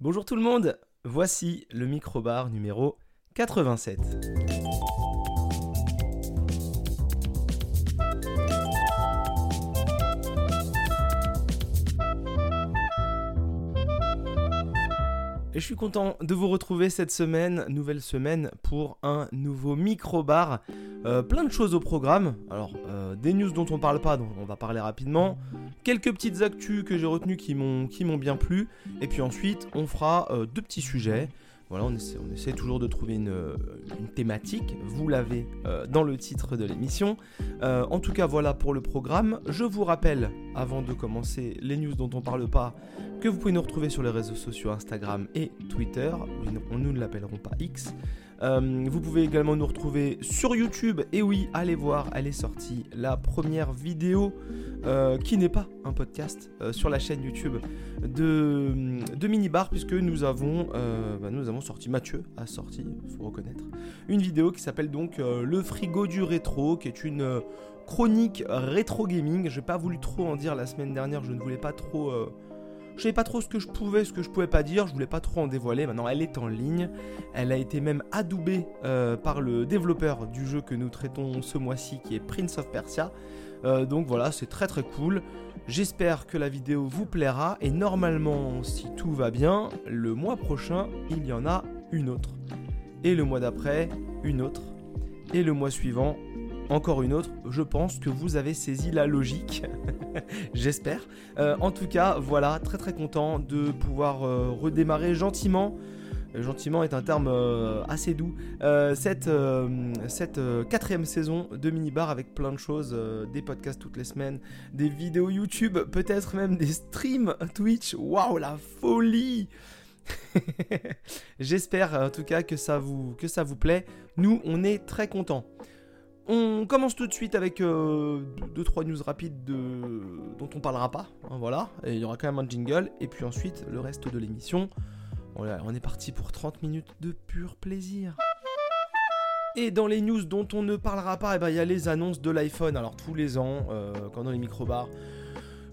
Bonjour tout le monde, voici le microbar numéro 87. Je suis content de vous retrouver cette semaine, nouvelle semaine, pour un nouveau micro-bar. Euh, plein de choses au programme. Alors, euh, des news dont on parle pas, dont on va parler rapidement. Quelques petites actus que j'ai retenues qui m'ont bien plu. Et puis ensuite, on fera euh, deux petits sujets. Voilà, on essaie, toujours de trouver une, une thématique. Vous l'avez dans le titre de l'émission. en tout cas, voilà pour le programme. Je vous rappelle, avant de commencer les news dont on parle pas, que vous pouvez nous retrouver sur les réseaux sociaux Instagram et Twitter. Nous ne l'appellerons pas X. Euh, vous pouvez également nous retrouver sur YouTube. Et oui, allez voir, elle est sortie la première vidéo euh, qui n'est pas un podcast euh, sur la chaîne YouTube de, de Minibar, puisque nous avons, bah, nous avons sorti, Mathieu a sorti, faut reconnaître, une vidéo qui s'appelle donc Le frigo du rétro, qui est une chronique rétro gaming. J'ai pas voulu trop en dire la semaine dernière, je ne voulais pas trop je savais pas trop ce que je pouvais, ce que je pouvais pas dire, je voulais pas trop en dévoiler. Maintenant, elle est en ligne. Elle a été même adoubée euh, par le développeur du jeu que nous traitons ce mois-ci, qui est Prince of Persia. Euh, donc voilà, c'est très très cool. J'espère que la vidéo vous plaira et normalement, si tout va bien, le mois prochain, il y en a une autre. Et le mois d'après, une autre. Et le mois suivant, encore une autre. Je pense que vous avez saisi la logique. J'espère. Euh, en tout cas, voilà, très très content de pouvoir euh, redémarrer gentiment. Euh, gentiment est un terme assez doux. cette, quatrième saison de Minibar avec plein de choses, des podcasts toutes les semaines, des vidéos YouTube, peut-être même des streams Twitch. Waouh, la folie! J'espère en tout cas que ça vous que ça vous plaît. Nous, on est très contents. On commence tout de suite avec 2-3 euh, news rapides dont on parlera pas. Hein, voilà, il y aura quand même un jingle. Et puis ensuite, le reste de l'émission. on est parti pour 30 minutes de pur plaisir. Et dans les news dont on ne parlera pas, eh ben, il y a les annonces de l'iPhone. Alors tous les ans, euh, quand dans les microbars,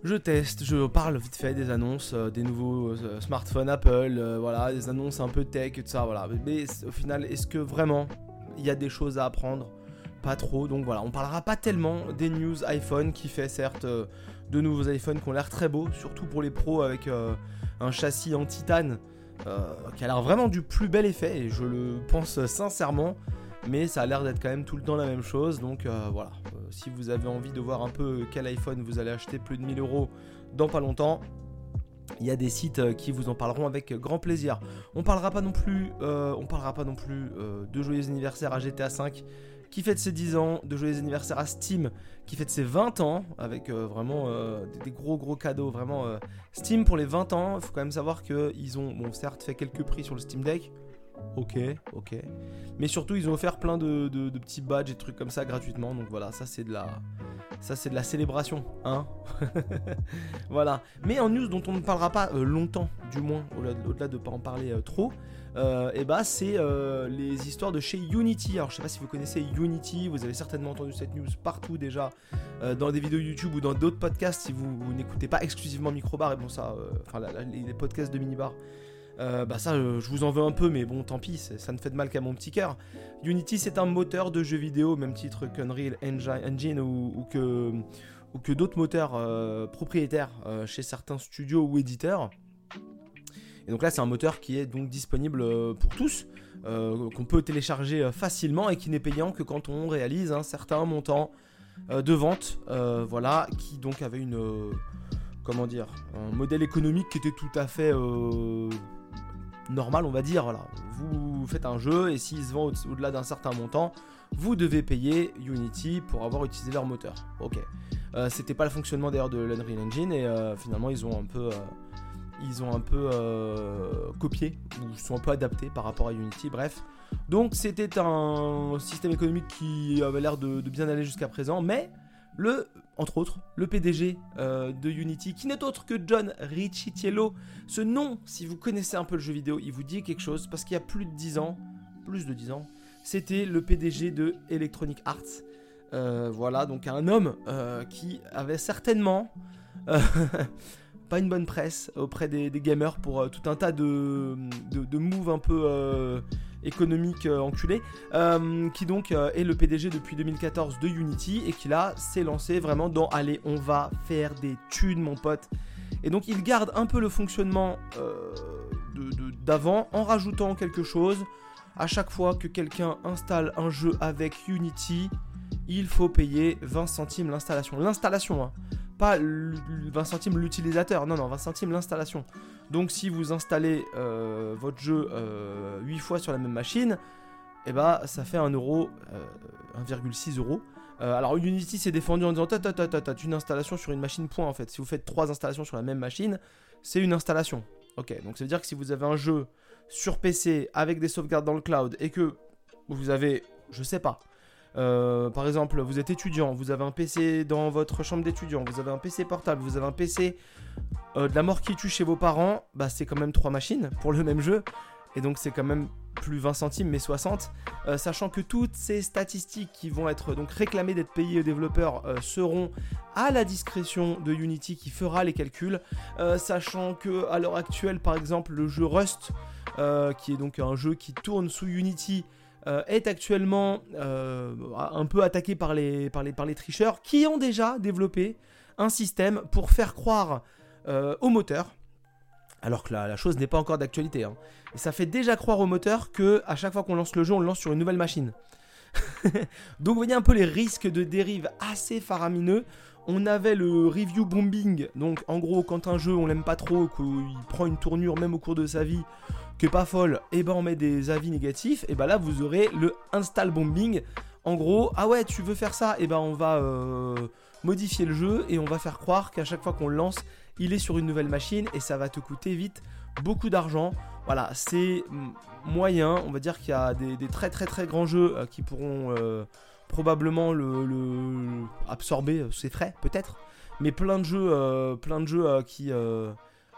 je teste, je parle vite fait des annonces, euh, des nouveaux smartphones Apple, voilà, des annonces un peu tech et tout ça, voilà. Mais au final, est-ce que vraiment il y a des choses à apprendre? Pas trop. Donc voilà, on parlera pas tellement des news iPhone qui fait certes euh, de nouveaux iPhones qui ont l'air très beaux, surtout pour les pros avec euh, un châssis en titane euh, qui a l'air vraiment du plus bel effet et je le pense sincèrement. Mais ça a l'air d'être quand même tout le temps la même chose. Donc voilà, si vous avez envie de voir un peu quel iPhone vous allez acheter plus de 1000 euros dans pas longtemps, il y a des sites qui vous en parleront avec grand plaisir. On parlera pas non plus, on parlera pas non plus de joyeux anniversaire à GTA 5 qui fête ses 10 ans, de joyeux anniversaire à Steam, qui fête ses 20 ans, avec euh, vraiment euh, des, gros gros cadeaux. Vraiment, euh, Steam pour les 20 ans, il faut quand même savoir qu'ils ont, bon, certes, fait quelques prix sur le Steam Deck. Ok, ok. Mais surtout, ils ont offert plein de, petits badges et trucs comme ça gratuitement. Donc voilà, ça c'est de la, ça c'est de la célébration, hein. voilà. Mais en news dont on ne parlera pas longtemps, du moins, au-delà de ne pas en parler trop, euh, et bah c'est euh, les histoires de chez Unity. Alors je sais pas si vous connaissez Unity, vous avez certainement entendu cette news partout déjà euh, dans des vidéos YouTube ou dans d'autres podcasts si vous, n'écoutez pas exclusivement Microbar et bon ça, enfin les, podcasts de Minibar. Bah ça je vous en veux un peu mais bon tant pis ça ne fait de mal qu'à mon petit cœur Unity c'est un moteur de jeux vidéo même titre qu'Unreal Engine ou, que, ou que d'autres moteurs propriétaires chez certains studios ou éditeurs et donc là, c'est un moteur qui est donc disponible euh, pour tous, euh, qu'on peut télécharger euh, facilement et qui n'est payant que quand on réalise un certain montant de vente. voilà, qui donc avait une. comment dire Un modèle économique qui était tout à fait normal, on va dire. Voilà. Vous faites un jeu et s'il se vend au-delà d'un certain montant, vous devez payer Unity pour avoir utilisé leur moteur. Ok. C'était pas le fonctionnement d'ailleurs de l'Unreal Engine et finalement ils ont un peu ils ont un peu euh, copié ou sont un peu adaptés par rapport à Unity. Bref, donc c'était un système économique qui avait l'air de, bien aller jusqu'à présent, mais le, entre autres, le PDG euh, de Unity, qui n'est autre que John Ricciello. Ce nom, si vous connaissez un peu le jeu vidéo, il vous dit quelque chose parce qu'il y a plus de 10 ans, plus de 10 ans, c'était le PDG de Electronic Arts. Euh, voilà, donc un homme qui avait certainement pas une bonne presse auprès des, gamers pour euh, tout un tas de, de, moves un peu euh, économiques enculés, qui donc est le PDG depuis 2014 de Unity et qui là s'est lancé vraiment dans allez on va faire des thunes mon pote. Et donc il garde un peu le fonctionnement d'avant en rajoutant quelque chose. À chaque fois que quelqu'un installe un jeu avec Unity, il faut payer 20 centimes l'installation. L'installation, hein. Pas 20 centimes l'utilisateur, non, non, 20 centimes l'installation. Donc si vous installez euh, votre jeu 8 euh, fois sur la même machine, et eh bah ça fait 1 euro, 1,6 euh, euros. alors Unity s'est défendu en disant t'as une installation sur une machine point en fait. Si vous faites 3 installations sur la même machine, c'est une installation. Ok, donc ça veut dire que si vous avez un jeu sur PC avec des sauvegardes dans le cloud et que vous avez, je sais pas, euh, par exemple, vous êtes étudiant, vous avez un PC dans votre chambre d'étudiant, vous avez un PC portable, vous avez un PC euh, de la mort qui tue chez vos parents, bah c'est quand même trois machines pour le même jeu. Et donc c'est quand même plus 20 centimes mais 60, euh, sachant que toutes ces statistiques qui vont être donc réclamées d'être payées aux développeurs seront à la discrétion de Unity qui fera les calculs, sachant que à l'heure actuelle par exemple le jeu Rust, qui est donc un jeu qui tourne sous Unity, euh, est actuellement euh, un peu attaqué par les, tricheurs qui ont déjà développé un système pour faire croire euh, au moteur, alors que la, chose n'est pas encore d'actualité, hein. et ça fait déjà croire au moteur que à chaque fois qu'on lance le jeu, on le lance sur une nouvelle machine. Donc vous voyez un peu les risques de dérive assez faramineux. On avait le review bombing, donc en gros quand un jeu on l'aime pas trop, qu'il prend une tournure même au cours de sa vie, que pas folle, et eh ben on met des avis négatifs, et ben là vous aurez le install bombing. En gros, ah ouais, tu veux faire ça, et eh ben on va euh, modifier le jeu et on va faire croire qu'à chaque fois qu'on le lance, il est sur une nouvelle machine et ça va te coûter vite beaucoup d'argent. Voilà, c'est moyen. On va dire qu'il y a des, très très très grands jeux euh, qui pourront euh, probablement le, absorber ces frais, peut-être. Mais plein de jeux, plein de jeux qui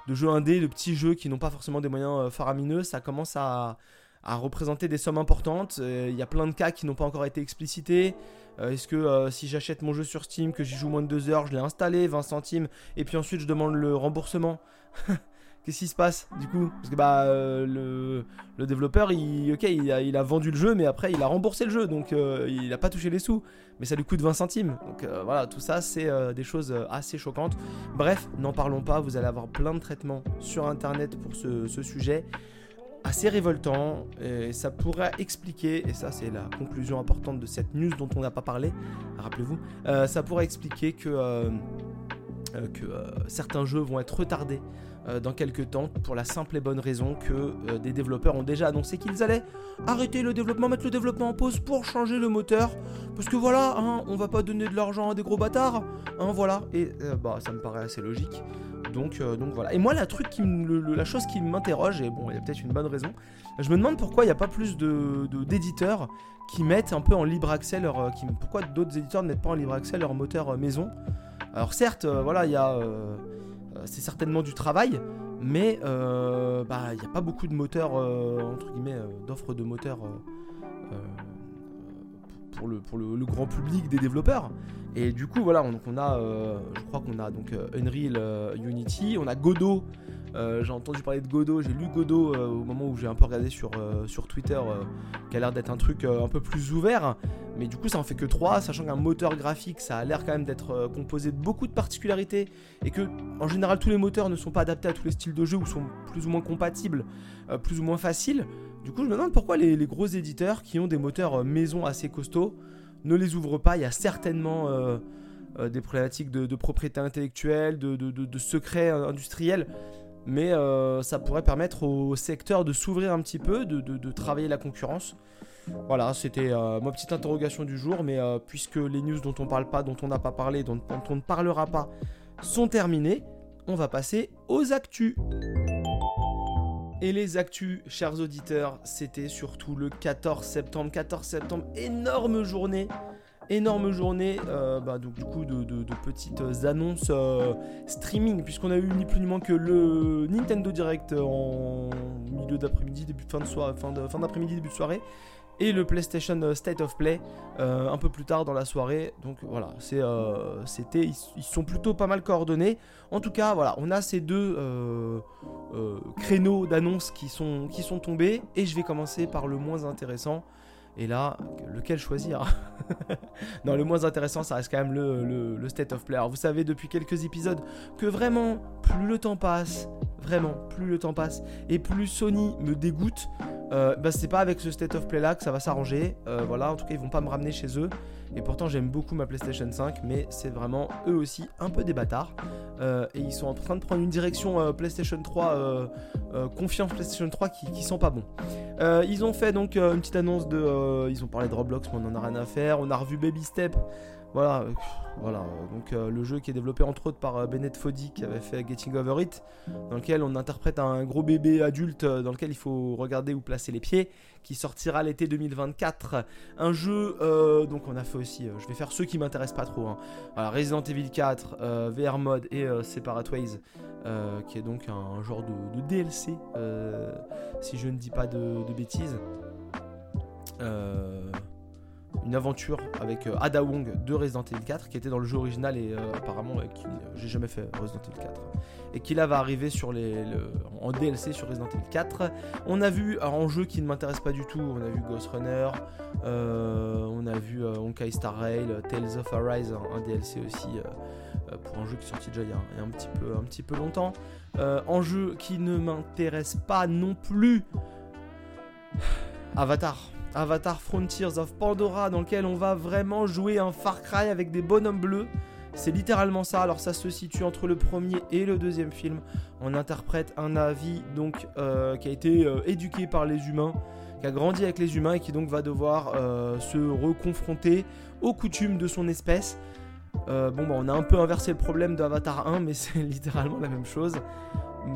de jeux indés, de petits jeux qui n'ont pas forcément des moyens euh, faramineux, ça commence à, représenter des sommes importantes. Euh, il y a plein de cas qui n'ont pas encore été explicités. Euh, est-ce que si j'achète mon jeu sur Steam, que j'y joue moins de 2 heures, je l'ai installé, 20 centimes, et puis ensuite je demande le remboursement? Qu'est-ce qui se passe du coup? Parce que bah le, développeur, il, ok, il a, vendu le jeu, mais après il a remboursé le jeu, donc il n'a pas touché les sous, mais ça lui coûte 20 centimes. Donc voilà, tout ça c'est des choses assez choquantes. Bref, n'en parlons pas, vous allez avoir plein de traitements sur internet pour ce, sujet. Assez révoltant, et ça pourrait expliquer, et ça c'est la conclusion importante de cette news dont on n'a pas parlé, rappelez-vous, ça pourrait expliquer que, que certains jeux vont être retardés euh, dans quelques temps pour la simple et bonne raison que euh, des développeurs ont déjà annoncé qu'ils allaient arrêter le développement, mettre le développement en pause pour changer le moteur. Parce que voilà, hein, on va pas donner de l'argent à des gros bâtards. Hein, voilà. Et euh, bah ça me paraît assez logique. Donc, voilà. Et moi, la, chose qui m'interroge, et bon, il y a peut-être une bonne raison, je me demande pourquoi il n'y a pas plus de, d'éditeurs qui mettent un peu en libre accès leur. Pourquoi d'autres éditeurs ne mettent pas en libre accès leur moteur maison Alors certes, voilà, il y a euh, c'est certainement du travail, mais euh, bah, il n'y a pas beaucoup de moteurs, euh, entre guillemets, d'offres de moteurs pour, le, grand public des développeurs. Et du coup, voilà, on, on a, je crois qu'on a donc Unreal Unity, on a Godot euh, j'ai entendu parler de Godot, j'ai lu Godot euh, au moment où j'ai un peu regardé sur, euh, sur Twitter, qui a l'air d'être un truc un peu plus ouvert. Mais du coup, ça en fait que 3, sachant qu'un moteur graphique, ça a l'air quand même d'être composé de beaucoup de particularités. Et que, en général, tous les moteurs ne sont pas adaptés à tous les styles de jeu ou sont plus ou moins compatibles, plus ou moins faciles. Du coup, je me demande pourquoi les, gros éditeurs qui ont des moteurs maison assez costauds ne les ouvrent pas. Il y a certainement. des problématiques de, propriété intellectuelle, de, de, de secrets industriels mais euh, ça pourrait permettre au secteur de s'ouvrir un petit peu, de, travailler la concurrence. Voilà, c'était euh, ma petite interrogation du jour, mais euh, puisque les news dont on parle pas, dont on n'a pas parlé, dont, on ne parlera pas, sont terminées, on va passer aux actus. Et les actus, chers auditeurs, c'était surtout le 14 septembre. 14 septembre, énorme journée énorme journée euh, bah, donc, du coup de, petites annonces euh, streaming puisqu'on a eu ni plus ni moins que le Nintendo Direct en milieu d'après-midi, début fin de soirée, fin, fin d'après-midi, début de soirée et le PlayStation State of Play un peu plus tard dans la soirée. Donc voilà, c'est, c'était, ils, sont plutôt pas mal coordonnés. En tout cas, voilà, on a ces deux créneaux d'annonces qui sont, qui sont tombés et je vais commencer par le moins intéressant. Et là, lequel choisir Non, le moins intéressant, ça reste quand même le, State of Play. Alors, vous savez depuis quelques épisodes que vraiment, plus le temps passe, vraiment, plus le temps passe, et plus Sony me dégoûte, euh, bah, c'est pas avec ce State of Play là que ça va s'arranger. Euh, voilà, en tout cas, ils vont pas me ramener chez eux. Et pourtant, j'aime beaucoup ma PlayStation 5, mais c'est vraiment eux aussi un peu des bâtards. Euh, et ils sont en train de prendre une direction PlayStation 3, confiance PlayStation 3 qui, qui sent pas bon. ils ont fait donc une petite annonce de. ils ont parlé de Roblox, mais on en a rien à faire. On a revu Baby Step. Voilà, voilà. Donc euh, le jeu qui est développé entre autres par euh, Bennett Foddy qui avait fait Getting Over It, dans lequel on interprète un gros bébé adulte euh, dans lequel il faut regarder où placer les pieds, qui sortira l'été 2024. Un jeu, donc on a fait aussi, je vais faire ceux qui m'intéressent pas trop. Hein. Resident Evil 4, VR Mode et Separate Ways, qui est donc un, genre de, DLC, si je ne dis pas de, de bêtises. Euh, une aventure avec euh, Ada Wong de Resident Evil 4 qui était dans le jeu original et euh, apparemment euh, j'ai jamais fait Resident Evil 4 et qui là va arriver sur les, en DLC sur Resident Evil 4 on a vu en jeu qui ne m'intéresse pas du tout on a vu Ghost Runner on a vu Honkai Star Rail Tales of Arise un, DLC aussi pour un jeu qui est sorti déjà il y a, un, petit peu, un petit peu longtemps. En jeu qui ne m'intéresse pas non plus Avatar Avatar Frontiers of Pandora, dans lequel on va vraiment jouer un Far Cry avec des bonhommes bleus. C'est littéralement ça. Alors ça se situe entre le premier et le deuxième film. On interprète un avis donc euh, qui a été euh, éduqué par les humains, qui a grandi avec les humains et qui donc va devoir euh, se reconfronter aux coutumes de son espèce. bon bah on a un peu inversé le problème d'Avatar 1, mais c'est littéralement la même chose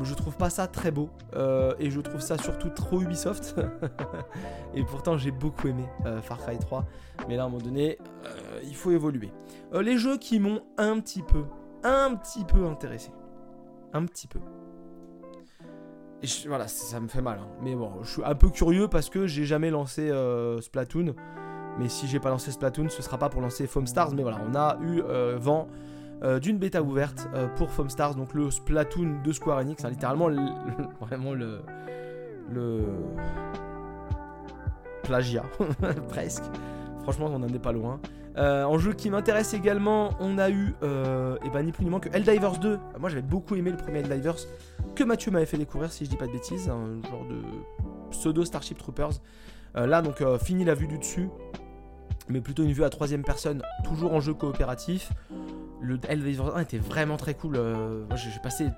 je trouve pas ça très beau euh, et je trouve ça surtout trop Ubisoft. et pourtant j'ai beaucoup aimé euh, Far Cry 3, mais là à un moment donné euh, il faut évoluer. les jeux qui m'ont un petit peu, un petit peu intéressé, un petit peu. Et voilà, ça me fait mal, hein. mais bon, je suis un peu curieux parce que j'ai jamais lancé Splatoon. Mais si j'ai pas lancé Splatoon, ce sera pas pour lancer Foam Stars. Mais voilà, on a eu vent euh, d'une bêta ouverte euh, pour Foam Stars, donc le Splatoon de Square Enix, hein, littéralement vraiment le, plagiat, presque. Franchement, on n'en est pas loin. Euh, en jeu qui m'intéresse également, on a eu, et ben ni plus ni moins que Helldivers 2. Moi j'avais beaucoup aimé le premier Helldivers que Mathieu m'avait fait découvrir, si je dis pas de bêtises, un genre de pseudo Starship Troopers. là donc fini la vue du dessus, mais plutôt une vue à troisième personne, toujours en jeu coopératif. Le Helldivers 1 était vraiment très cool. Euh, j'ai passé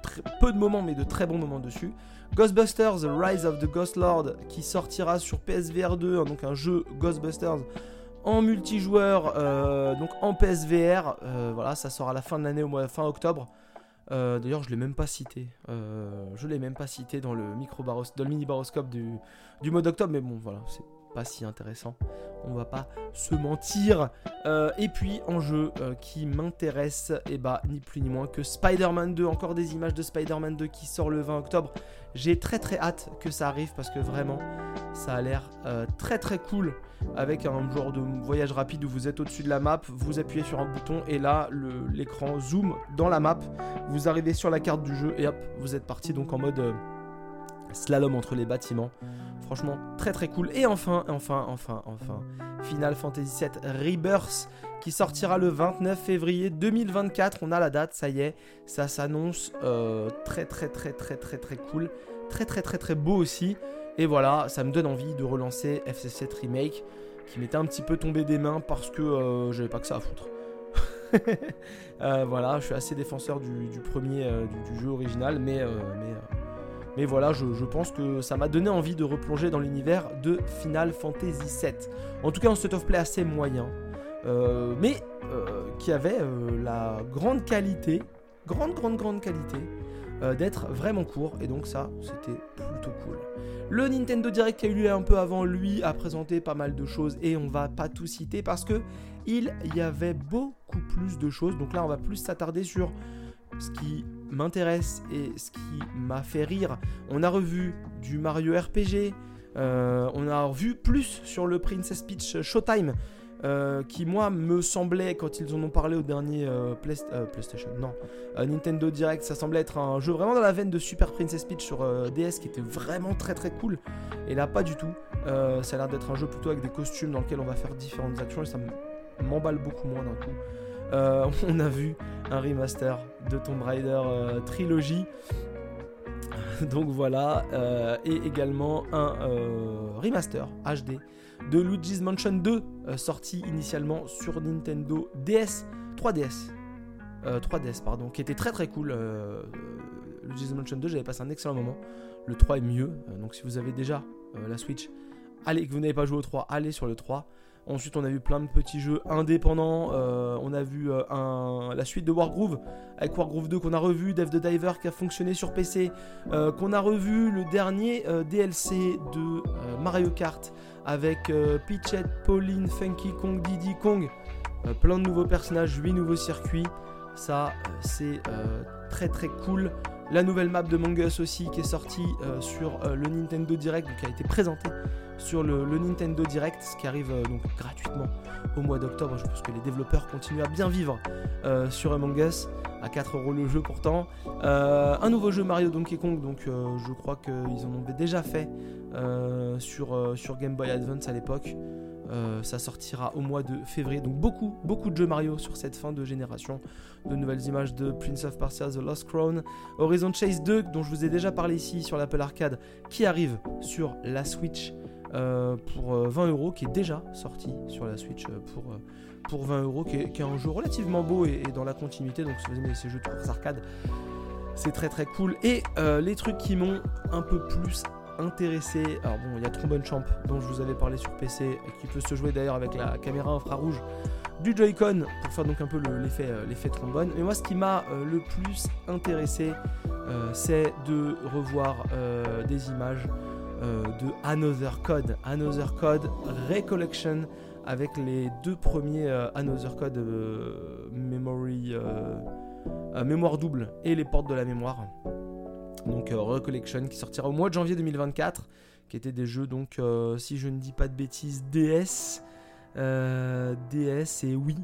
peu de moments, mais de très bons moments dessus. Ghostbusters The Rise of the Ghost Lord qui sortira sur PSVR 2, hein, donc un jeu Ghostbusters en multijoueur, euh, donc en PSVR. Euh, voilà, ça sort à la fin de l'année, au mois fin octobre. D'ailleurs, je l'ai même pas cité. je l'ai même pas cité dans le micro dans le mini baroscope du, du mois d'octobre, mais bon, voilà, c'est pas si intéressant. On va pas se mentir. Euh, et puis en jeu euh, qui m'intéresse, et eh bah ni plus ni moins que Spider-Man 2. Encore des images de Spider-Man 2 qui sort le 20 octobre. J'ai très très hâte que ça arrive parce que vraiment ça a l'air euh, très très cool. Avec un genre de voyage rapide où vous êtes au-dessus de la map, vous appuyez sur un bouton et là l'écran zoom dans la map. Vous arrivez sur la carte du jeu et hop, vous êtes parti donc en mode slalom entre les bâtiments. Franchement, très très cool. Et enfin, enfin, enfin, enfin, Final Fantasy VII Rebirth qui sortira le 29 février 2024. On a la date, ça y est. Ça s'annonce euh, très très très très très très cool. Très très très très beau aussi. Et voilà, ça me donne envie de relancer FC7 Remake qui m'était un petit peu tombé des mains parce que euh, j'avais pas que ça à foutre. Euh, voilà, je suis assez défenseur du, premier du, jeu original, mais mais voilà, je, pense que ça m'a donné envie de replonger dans l'univers de Final Fantasy VII. En tout cas, un set of play assez moyen, euh, mais euh, qui avait euh, la grande qualité, grande, grande, grande qualité, d'être vraiment court. Et donc ça, c'était plutôt cool. Le Nintendo Direct qui a eu lieu un peu avant lui a présenté pas mal de choses et on va pas tout citer parce que il y avait beaucoup plus de choses. Donc là, on va plus s'attarder sur ce qui m'intéresse et ce qui m'a fait rire. On a revu du Mario RPG, on a vu plus sur le Princess Peach Showtime euh, qui moi me semblait quand ils en ont parlé au dernier euh, PlayStation, non, Nintendo Direct, ça semblait être un jeu vraiment dans la veine de Super Princess Peach sur DS qui était vraiment très très cool. Et là pas du tout. ça a l'air d'être un jeu plutôt avec des costumes dans lequel on va faire différentes actions et ça m'emballe beaucoup moins d'un coup. on a vu un remaster de Tomb Raider Trilogy. Donc voilà, et également un remaster HD de Luigi's Mansion 2, euh, sorti initialement sur Nintendo DS, 3DS. 3DS, euh, pardon, qui était très très cool. Euh, Luigi's Mansion 2, j'avais passé un excellent moment. Le 3 est mieux, donc si vous avez déjà la Switch, allez, que vous n'avez pas joué au 3, allez sur le 3. Ensuite, on a vu plein de petits jeux indépendants. on a vu la suite de Wargroove avec Wargroove 2 qu'on a revu, Dev the Diver qui a fonctionné sur PC, qu'on a revu le dernier DLC de Mario Kart avec euh, Pitchette, Pauline, Funky Kong, Diddy Kong, euh, plein de nouveaux personnages, 8 nouveaux circuits. Ça, euh, c'est très très cool. La nouvelle map de Mongus aussi qui est sortie sur le Nintendo Direct, qui a été présentée sur le, Nintendo Direct, ce qui arrive donc gratuitement au mois d'octobre. Je pense que les développeurs continuent à bien vivre sur Among Us, à 4 euros le jeu pourtant. un nouveau jeu Mario Donkey Kong, donc je crois qu'ils en ont déjà fait euh, sur, euh, sur Game Boy Advance à l'époque. Euh, ça sortira au mois de février. Donc beaucoup, beaucoup de jeux Mario sur cette fin de génération. De nouvelles images de Prince of Persia The Lost Crown. Horizon Chase 2, dont je vous ai déjà parlé ici sur l'Apple Arcade, qui arrive sur la Switch pour 20 euros, qui est déjà sorti sur la Switch pour, pour 20 euros, qui est, un jeu relativement beau et, dans la continuité. Donc si vous aimez ces jeux de course arcade, c'est très très cool. Et les trucs qui m'ont un peu plus intéressé, alors bon, il y a Trombone Champ dont je vous avais parlé sur PC, qui peut se jouer d'ailleurs avec la caméra infrarouge du Joy-Con pour faire donc un peu l'effet euh, trombone. Mais moi, ce qui m'a euh, le plus intéressé, euh, c'est de revoir des images de Another Code, Another Code Recollection avec les deux premiers Another Code Memory, mémoire double et les portes de la mémoire donc euh, Recollection qui sortira au mois de janvier 2024, qui étaient des jeux donc euh, si je ne dis pas de bêtises DS, euh, DS et Wii.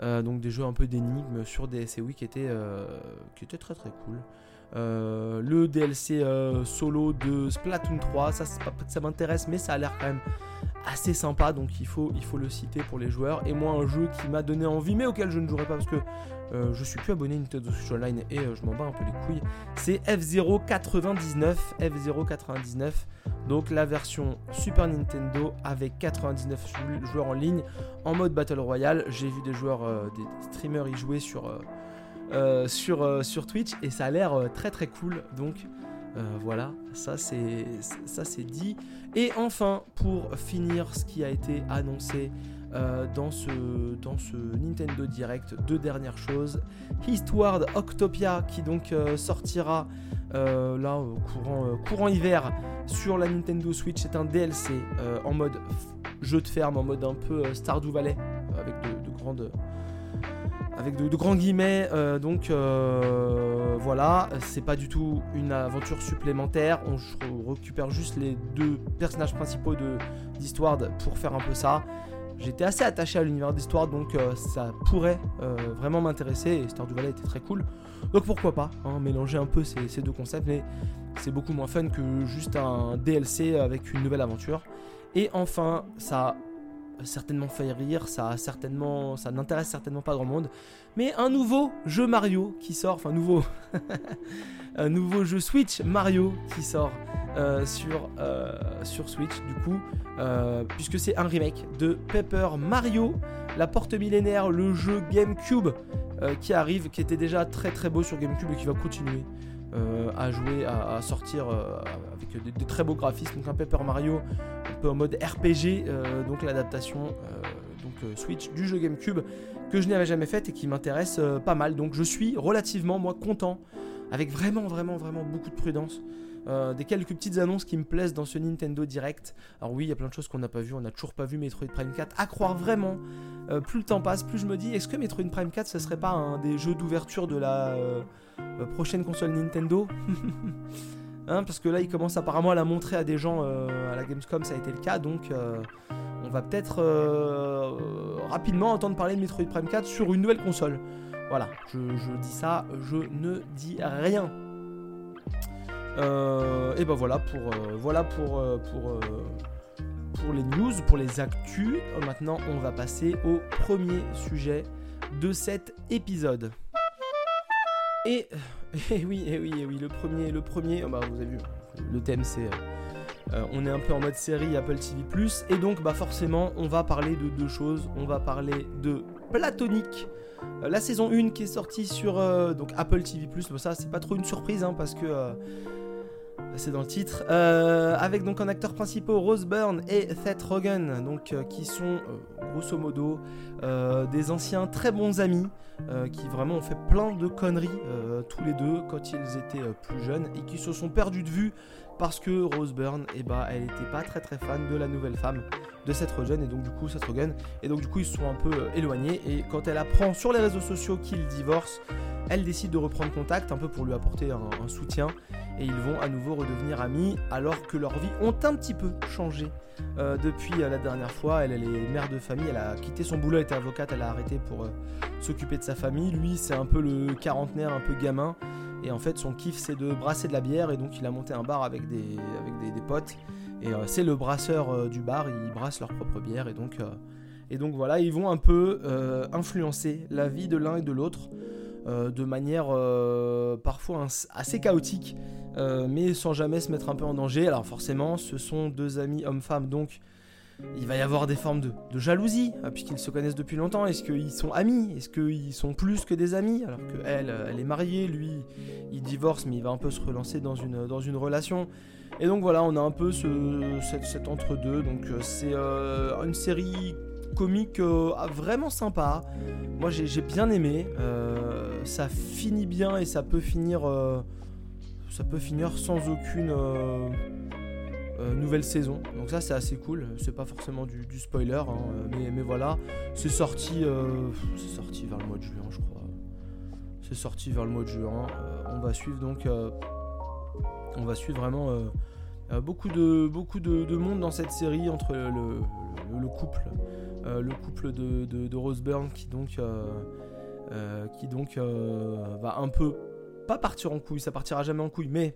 donc des jeux un peu d'énigmes sur DS et Wii qui étaient, qui étaient très très cool. Le DLC solo de Splatoon 3, ça, m'intéresse, mais ça a l'air quand même assez sympa, donc il faut, le citer pour les joueurs. Et moi, un jeu qui m'a donné envie, mais auquel je ne jouerai pas parce que euh, je suis plus abonné à Nintendo Switch Online et euh, je m'en bats un peu les couilles. C'est F099, F099, donc la version Super Nintendo avec 99 joueurs en ligne en mode Battle Royale. J'ai vu des joueurs, euh, des streamers y jouer sur, sur, sur Twitch et ça a l'air très très cool. Donc voilà, ça c'est dit. Et enfin, pour finir, ce qui a été annoncé euh, dans, ce, Nintendo Direct. Deux dernières choses. Eastward Octopia qui donc euh, sortira euh, là courant, courant hiver sur la Nintendo Switch. C'est un DLC en mode jeu de ferme, en mode un peu Stardew Valley avec de, grandes avec de, grands guillemets. donc voilà, c'est pas du tout une aventure supplémentaire. On récupère juste les deux personnages principaux d'Histoire pour faire un peu ça. J'étais assez attaché à l'univers d'histoire, donc euh, ça pourrait euh, vraiment m'intéresser. Et Star du Valais était très cool. Donc pourquoi pas, hein, mélanger un peu ces, deux concepts, mais c'est beaucoup moins fun que juste un DLC avec une nouvelle aventure. Et enfin, ça certainement fait rire, ça certainement, ça n'intéresse certainement pas grand monde. Mais un nouveau jeu Mario qui sort, enfin nouveau, un nouveau jeu Switch Mario qui sort euh, sur, euh, sur Switch du coup, euh, puisque c'est un remake de Paper Mario, la porte millénaire, le jeu GameCube qui arrive, qui était déjà très très beau sur GameCube et qui va continuer. à jouer, à, sortir avec des, très beaux graphismes. Donc un Paper Mario en mode RPG, donc l'adaptation donc Switch du jeu GameCube que je n'avais jamais fait et qui m'intéresse pas mal. Donc je suis relativement moi content, avec vraiment vraiment vraiment beaucoup de prudence euh, des quelques petites annonces qui me plaisent dans ce Nintendo Direct. Alors oui, il y a plein de choses qu'on n'a pas vues, on n'a toujours pas vu Metroid Prime 4. À croire vraiment, euh, plus le temps passe, plus je me dis, est-ce que Metroid Prime 4, ce serait pas un des jeux d'ouverture de la euh, prochaine console Nintendo? Hein, parce que là, il commence apparemment à la montrer à des gens à la Gamescom, ça a été le cas, donc on va peut-être rapidement entendre parler de Metroid Prime 4 sur une nouvelle console. Voilà, je, dis ça, je ne dis rien. et ben voilà pour, voilà pour, pour pour les news, pour les actus. Maintenant, on va passer au premier sujet de cet épisode. Et, oui, et oui, et oui, le premier, le premier, bah, vous avez vu, le thème c'est, euh, euh, on est un peu en mode série Apple TV+, et donc bah forcément, on va parler de deux choses. On va parler de Platonique, euh, la saison 1 qui est sortie sur Apple TV+. Bon, ça, c'est pas trop une surprise, hein, parce que c'est dans le titre, euh, avec donc en acteurs principaux Rose Byrne et Seth Rogen, donc euh, qui sont euh, grosso modo des anciens très bons amis, qui vraiment ont fait plein de conneries tous les deux quand ils étaient plus jeunes et qui se sont perdus de vue parce que Rose Byrne, eh bah, elle n'était pas très très fan de la nouvelle femme de Seth Rogen et donc du coup Seth Rogen et donc du coup ils se sont un peu éloignés et quand elle apprend sur les réseaux sociaux qu'ils divorcent, elle décide de reprendre contact un peu pour lui apporter un soutien et ils vont à nouveau redevenir amis alors que leurs vies ont un petit peu changé euh, depuis euh, la dernière fois. Elle, elle, est mère de famille, elle a quitté son boulot, elle était avocate, elle a arrêté pour euh, s'occuper de sa famille. Lui, c'est un peu le quarantenaire, un peu gamin. Et en fait, son kiff, c'est de brasser de la bière. Et donc, il a monté un bar avec des, avec potes. Et c'est le brasseur du bar, ils brassent leur propre bière. Et donc, et donc voilà, ils vont un peu influencer la vie de l'un et de l'autre. de manière parfois assez chaotique euh, mais sans jamais se mettre un peu en danger. Alors forcément, ce sont deux amis hommes-femmes, donc il va y avoir des formes de, jalousie, euh, puisqu'ils se connaissent depuis longtemps. Est-ce qu'ils sont amis? Est-ce qu'ils sont plus que des amis? Alors que elle, elle est mariée, lui, il divorce, mais il va un peu se relancer dans une, relation. Et donc voilà, on a un peu ce, cet, entre-deux. Donc euh, c'est une série comique vraiment sympa. Moi j'ai bien aimé. ça finit bien et ça peut finir ça peut finir sans aucune euh, euh, nouvelle saison. Donc ça c'est assez cool. C'est pas forcément du, spoiler, hein, mais, voilà. C'est sorti, euh, sorti vers le mois de juin, je crois. C'est sorti vers le mois de juin. on va suivre donc, on va suivre vraiment beaucoup de beaucoup de, monde dans cette série entre le, le, couple, le couple de, de, qui donc qui donc va un peu pas partir en couille, ça partira jamais en couille, mais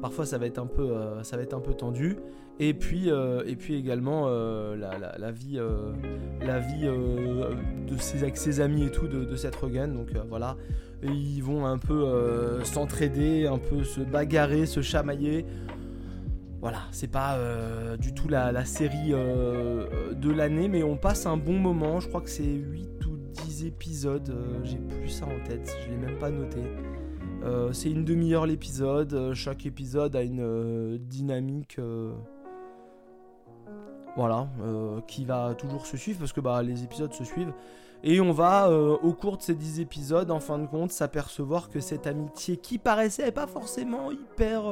parfois ça va être un peu, euh, ça va être un peu tendu. Et puis, euh, également euh, la, vie, de ses, amis et tout de, de Seth. Donc voilà, ils vont un peu s'entraider, un peu se bagarrer, se chamailler. Voilà, c'est pas du tout la, la série de l'année, mais on passe un bon moment. Je crois que c'est 8 ou 10 épisodes, j'ai plus ça en tête, je l'ai même pas noté. Euh, c'est une demi-heure l'épisode. Euh, chaque épisode a une euh, dynamique. voilà, qui va toujours se suivre parce que bah, les épisodes se suivent. Et on va, au cours de ces 10 épisodes, en fin de compte, s'apercevoir que cette amitié qui paraissait pas forcément hyper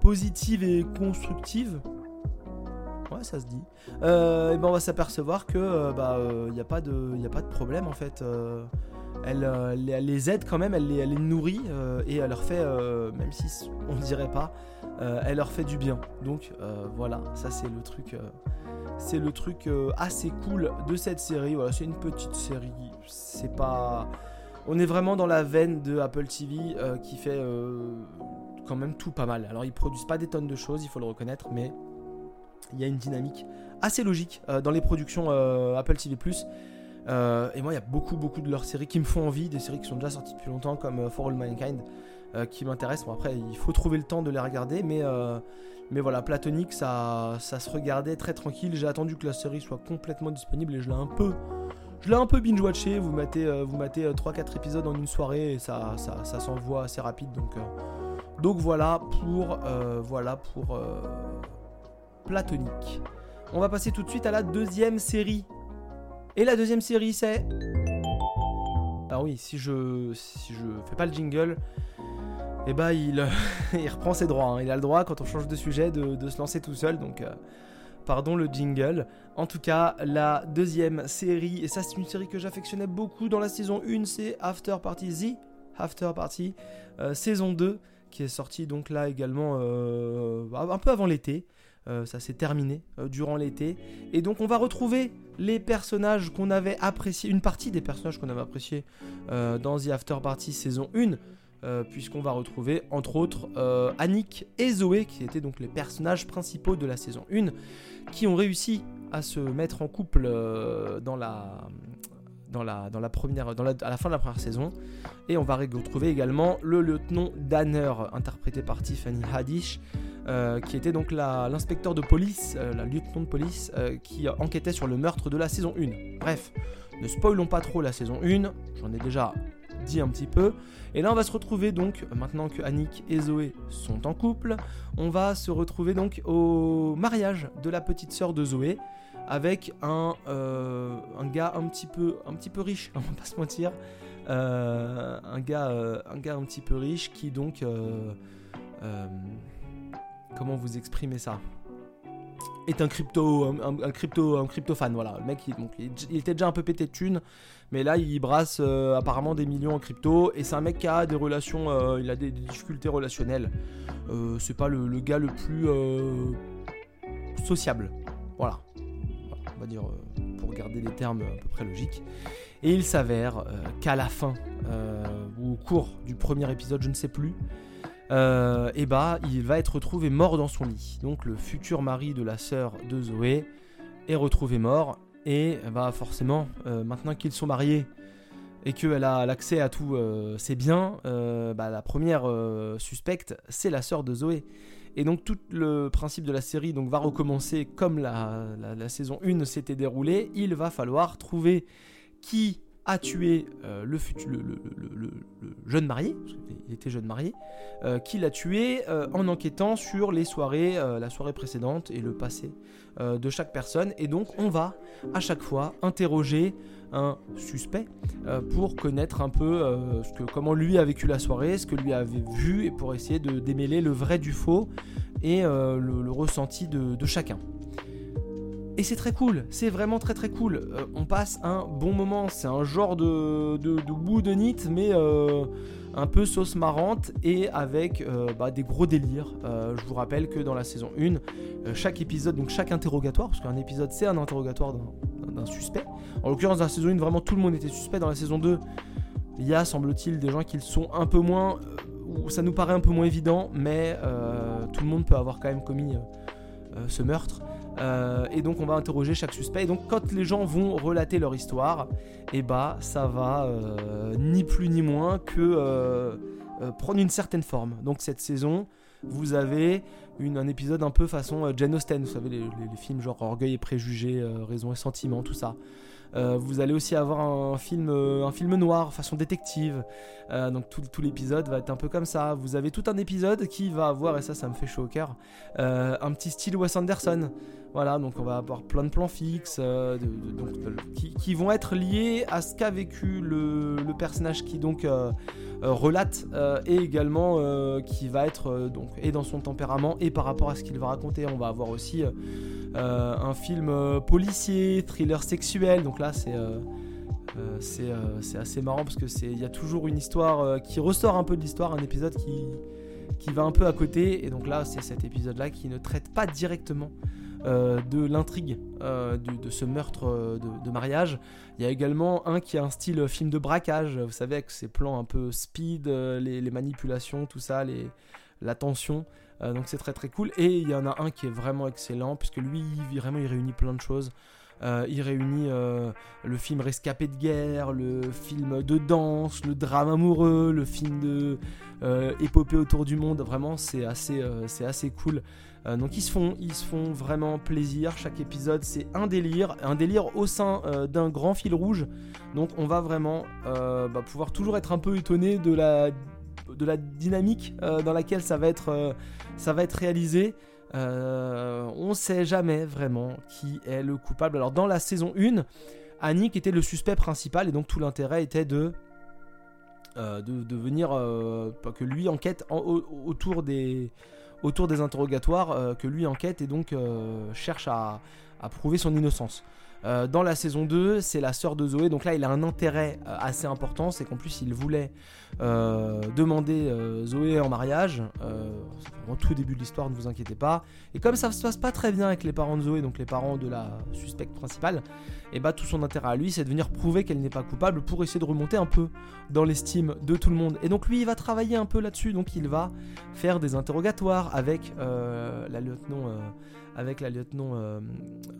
positive et constructive, ouais, ça se dit, et ben on va s'apercevoir que bah n'y y a pas de problème en fait euh, elle, les aide quand même, elle les, nourrit euh, et elle leur fait, euh, même si on ne dirait pas, elle leur fait du bien. Donc voilà, ça c'est le truc, c'est le truc assez cool de cette série. Voilà, c'est une petite série, c'est pas, on est vraiment dans la veine de Apple TV qui fait quand même tout pas mal. Alors ils produisent pas des tonnes de choses, il faut le reconnaître, mais il y a une dynamique assez logique dans les productions Apple TV+. Euh, et moi, il y a beaucoup, beaucoup de leurs séries qui me font envie, des séries qui sont déjà sorties depuis longtemps, comme euh, For All Mankind, euh, qui m'intéressent. Bon, après, il faut trouver le temps de les regarder, mais, mais voilà, Platonique, ça, ça se regardait très tranquille. J'ai attendu que la série soit complètement disponible et je l'ai un peu. Je l'ai un peu binge-watché, vous mettez, vous mettez 3-4 épisodes en une soirée et ça, ça, ça s'envoie assez rapide. Donc, donc voilà pour, voilà pour Platonique. On va passer tout de suite à la deuxième série et la deuxième série, c'est. Ah oui, si je si je fais pas le jingle, eh bah il, il reprend ses droits. Hein. Il a le droit quand on change de sujet de, se lancer tout seul. Donc euh, pardon le jingle. En tout cas, la deuxième série, et ça c'est une série que j'affectionnais beaucoup dans la saison 1, c'est After Party Z, After Party, euh, saison 2 qui est sorti donc là également un peu avant l'été. Ça s'est terminé durant l'été. Et donc on va retrouver les personnages qu'on avait appréciés, une partie des personnages qu'on avait appréciés dans The After Party saison 1. Euh, puisqu'on va retrouver entre autres euh, Annick et Zoé, qui étaient donc les personnages principaux de la saison 1, qui ont réussi à se mettre en couple euh, dans la dans la, première, à la fin de la première saison. Et on va retrouver également le lieutenant Danner, interprété par Tiffany Haddish, qui était donc l'inspecteur de police, la lieutenant de police, qui enquêtait sur le meurtre de la saison 1. Bref, ne spoilons pas trop la saison 1, j'en ai déjà dit un petit peu. Et là, on va se retrouver donc, maintenant que Annick et Zoé sont en couple, on va se retrouver donc au mariage de la petite sœur de Zoé avec un, euh, un gars un petit peu, un petit peu riche, on va pas se mentir. Euh, un, gars, euh, un gars un petit peu riche qui donc... comment vous exprimer ça? Est un crypto, un, crypto, un crypto fan. Voilà, le mec, il, il, était déjà un peu pété de thunes, mais là, il brasse apparemment des millions en crypto. Et c'est un mec qui a des relations, il a des, difficultés relationnelles. C'est pas le, gars le plus sociable. Voilà. On va dire pour garder les termes à peu près logiques. Et il s'avère qu'à la fin, ou au cours du premier épisode, je ne sais plus, euh, bah il va être retrouvé mort dans son lit. Donc le futur mari de la sœur de Zoé est retrouvé mort et bah forcément euh, maintenant qu'ils sont mariés et qu'elle a l'accès à tous euh, ses biens, bah, la première suspecte c'est la sœur de Zoé. Et donc tout le principe de la série donc, va recommencer comme la, la saison 1 s'était déroulée. Il va falloir trouver qui a tué euh, le, jeune marié, il était jeune marié, euh, qui l'a tué euh, en enquêtant sur les soirées, la soirée précédente et le passé de chaque personne. Et donc on va à chaque fois interroger un suspect pour connaître un peu que, comment lui a vécu la soirée, ce que lui avait vu et pour essayer de démêler le vrai du faux et le, ressenti de chacun. Et c'est très cool, c'est vraiment très très cool. Euh, on passe un bon moment, c'est un genre de, de, de bout de nit, mais euh, un peu sauce marrante et avec euh, bah, des gros délires. je vous rappelle que dans la saison 1, chaque épisode, donc chaque interrogatoire, parce qu'un épisode c'est un interrogatoire d'un suspect. En l'occurrence, dans la saison 1, vraiment tout le monde était suspect. Dans la saison 2, il y a, semble-t-il, des gens qui le sont un peu moins, où ça nous paraît un peu moins évident, mais tout le monde peut avoir quand même commis ce meurtre. Euh, et donc on va interroger chaque suspect. Et donc quand les gens vont relater leur histoire, eh bah ça va euh, ni plus ni moins que euh, prendre une certaine forme. Donc cette saison, vous avez un épisode un peu façon Jane Austen, vous savez les, les films genre Orgueil et préjugés, Raison et sentiment, tout ça. Euh, vous allez aussi avoir un film, euh, un film noir, façon détective. Euh, donc tout, l'épisode va être un peu comme ça. Vous avez tout un épisode qui va avoir, et ça, ça me fait chaud au cœur, un petit style Wes Anderson. Voilà, donc on va avoir plein de plans fixes qui, vont être liés à ce qu'a vécu le, personnage qui donc relate et également qui va être donc et dans son tempérament et par rapport à ce qu'il va raconter. On va avoir aussi un film policier, thriller sexuel. Donc là, c'est euh, c'est assez marrant parce que c'est il y a toujours une histoire qui ressort un peu de l'histoire, un épisode qui va un peu à côté. Et donc là, c'est cet épisode-là qui ne traite pas directement de l'intrigue de, ce meurtre de, mariage. Il y a également un qui a un style film de braquage, vous savez, avec ses plans un peu speed, les, manipulations, tout ça, les, la tension. Euh, donc c'est très très cool. Et il y en a un qui est vraiment excellent, puisque lui, vraiment, il réunit plein de choses. Euh, il réunit euh, le film Rescapé de guerre, le film de danse, le drame amoureux, le film de épopée autour du monde. Vraiment, c'est assez, cool. donc ils se font, ils se font vraiment plaisir. Chaque épisode, c'est un délire, un délire au sein d'un grand fil rouge. Donc on va vraiment bah, pouvoir toujours être un peu étonné de la dynamique euh, dans laquelle euh, ça va être réalisé. Euh, on sait jamais vraiment qui est le coupable. Alors dans la saison 1, Annick était le suspect principal et donc tout l'intérêt était de de, venir que lui enquête autour des autour des interrogatoires que lui enquête et donc cherche à, prouver son innocence. Euh, dans la saison 2, c'est la sœur de Zoé. Donc là, il a un intérêt euh, assez important. C'est qu'en plus, il voulait euh, demander Zoé en mariage. au tout début de l'histoire, ne vous inquiétez pas. Et comme ça se passe pas très bien avec les parents de Zoé, donc les parents de la suspecte principale, et bah tout son intérêt à lui, c'est de venir prouver qu'elle n'est pas coupable pour essayer de remonter un peu dans l'estime de tout le monde. Et donc lui, il va travailler un peu là-dessus. Donc il va faire des interrogatoires avec la lieutenant, avec la lieutenant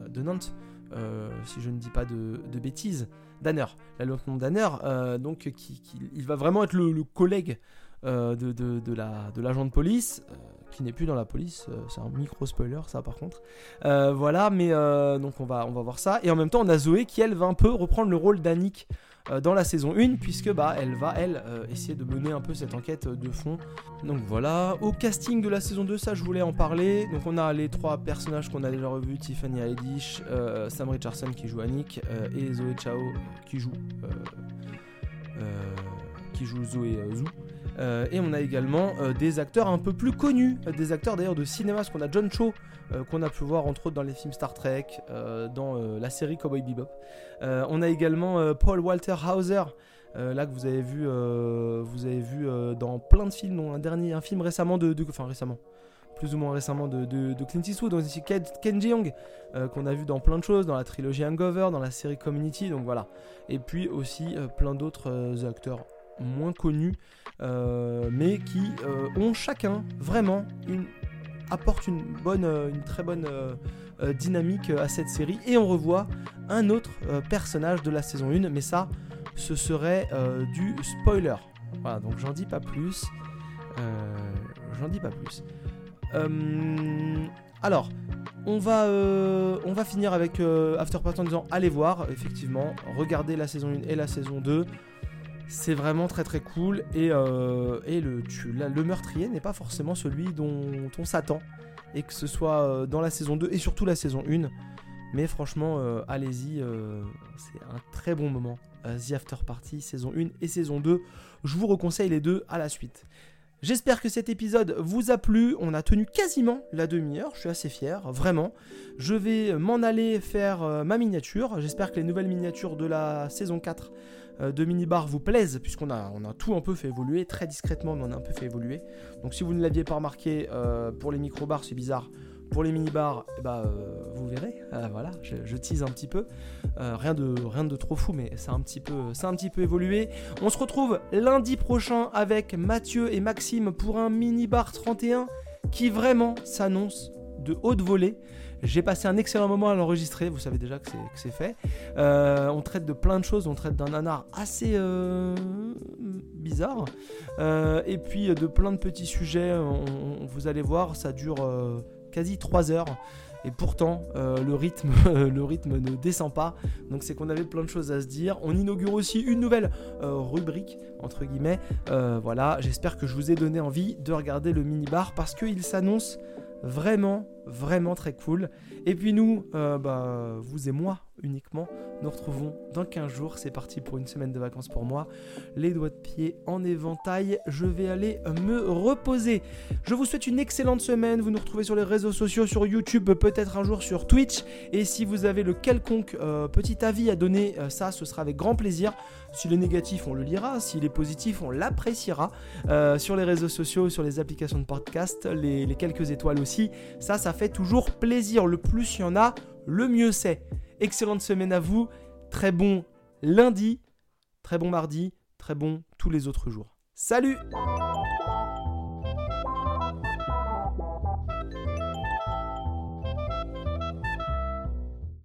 de Nantes. Euh, si je ne dis pas de, bêtises, Danner, la lieutenant Danner, euh, donc qui, il va vraiment être le, collègue euh, de, la, de l'agent de police, qui n'est plus dans la police, c'est un micro spoiler ça par contre. voilà, mais donc on va, on va voir ça. Et en même temps, on a Zoé qui elle va un peu reprendre le rôle d'Annick euh, dans la saison 1 puisque bah elle va elle euh, essayer de mener un peu cette enquête de fond. Donc voilà, au casting de la saison 2 ça je voulais en parler. Donc on a les trois personnages qu'on a déjà revus, Tiffany Haddish, euh, Sam Richardson qui joue Annick et Zoé Chao qui joue qui joue Zoé Zhu. Euh, et on a également euh, des acteurs un peu plus connus, euh, des acteurs d'ailleurs de cinéma, parce qu'on a John Cho, qu'on a pu voir entre autres dans les films Star Trek, dans la série Cowboy Bebop. on a également Paul Walter Hauser, là que vous avez vu, vous avez vu dans plein de films, dont un dernier, un film récemment de, enfin récemment, plus ou moins récemment de, Clint Eastwood, donc aussi Ken Jeong, qu'on a vu dans plein de choses, dans la trilogie Hangover, dans la série Community, donc voilà. Et puis aussi plein d'autres acteurs moins connus, euh, mais qui euh, ont chacun vraiment une une bonne, euh, une très bonne dynamique à cette série. Et on revoit un autre personnage de la saison 1, mais ça, ce serait du spoiler. Voilà, donc j'en dis pas plus. j'en dis pas plus. alors, on va, on va finir avec After Party en disant allez voir, effectivement, regardez la saison 1 et la saison 2. C'est vraiment très très cool et, euh, et le, le meurtrier n'est pas forcément celui dont on s'attend. Et que ce soit euh, dans la saison 2 et surtout la saison 1. Mais franchement, euh, allez-y, c'est un très bon moment. The After Party, saison 1 et saison 2. Je vous reconseille les deux à la suite. J'espère que cet épisode vous a plu. On a tenu quasiment la demi-heure. Je suis assez fier, vraiment. Je vais m'en aller faire ma miniature. J'espère que les nouvelles miniatures de la saison 4 euh, de minibar vous plaisent, puisqu'on a, on a tout un peu fait évoluer, très discrètement, mais on a un peu fait évoluer. Donc si vous ne l'aviez pas remarqué, euh, pour les micro-bars, c'est bizarre. Pour les mini-bars, eh ben, euh, vous verrez. voilà, je, tease un petit peu. rien, de, rien de trop fou, mais ça un, petit peu, ça a un petit peu évolué. On se retrouve lundi prochain avec Mathieu et Maxime pour un mini-bar 31 qui vraiment s'annonce de haute volée. J'ai passé un excellent moment à l'enregistrer, vous savez déjà que c'est fait. Euh, on traite de plein de choses, on traite d'un nanar assez euh, bizarre. Euh, et puis de plein de petits sujets, vous allez voir, ça dure quasi 3 heures. Et pourtant, le, rythme, le rythme ne descend pas. Donc c'est qu'on avait plein de choses à se dire. On inaugure aussi une nouvelle rubrique, entre guillemets. voilà, j'espère que je vous ai donné envie de regarder le mini-bar parce qu'il s'annonce vraiment, vraiment très cool. Et puis nous, euh, bah, vous et moi uniquement, nous retrouvons dans 15 jours. C'est parti pour une semaine de vacances pour moi. Les doigts de pied en éventail. Je vais aller me reposer. Je vous souhaite une excellente semaine. Vous nous retrouvez sur les réseaux sociaux, sur YouTube, peut-être un jour sur Twitch. Et si vous avez le quelconque euh, petit avis à donner, euh, ça, ce sera avec grand plaisir. S'il est négatif, on le lira. S'il est positif, on l'appréciera. Euh, sur les réseaux sociaux, sur les applications de podcast, les, quelques étoiles aussi. Ça, ça fait toujours plaisir. Le plus il y en a, le mieux c'est. Excellente semaine à vous. Très bon lundi, très bon mardi, très bon tous les autres jours. Salut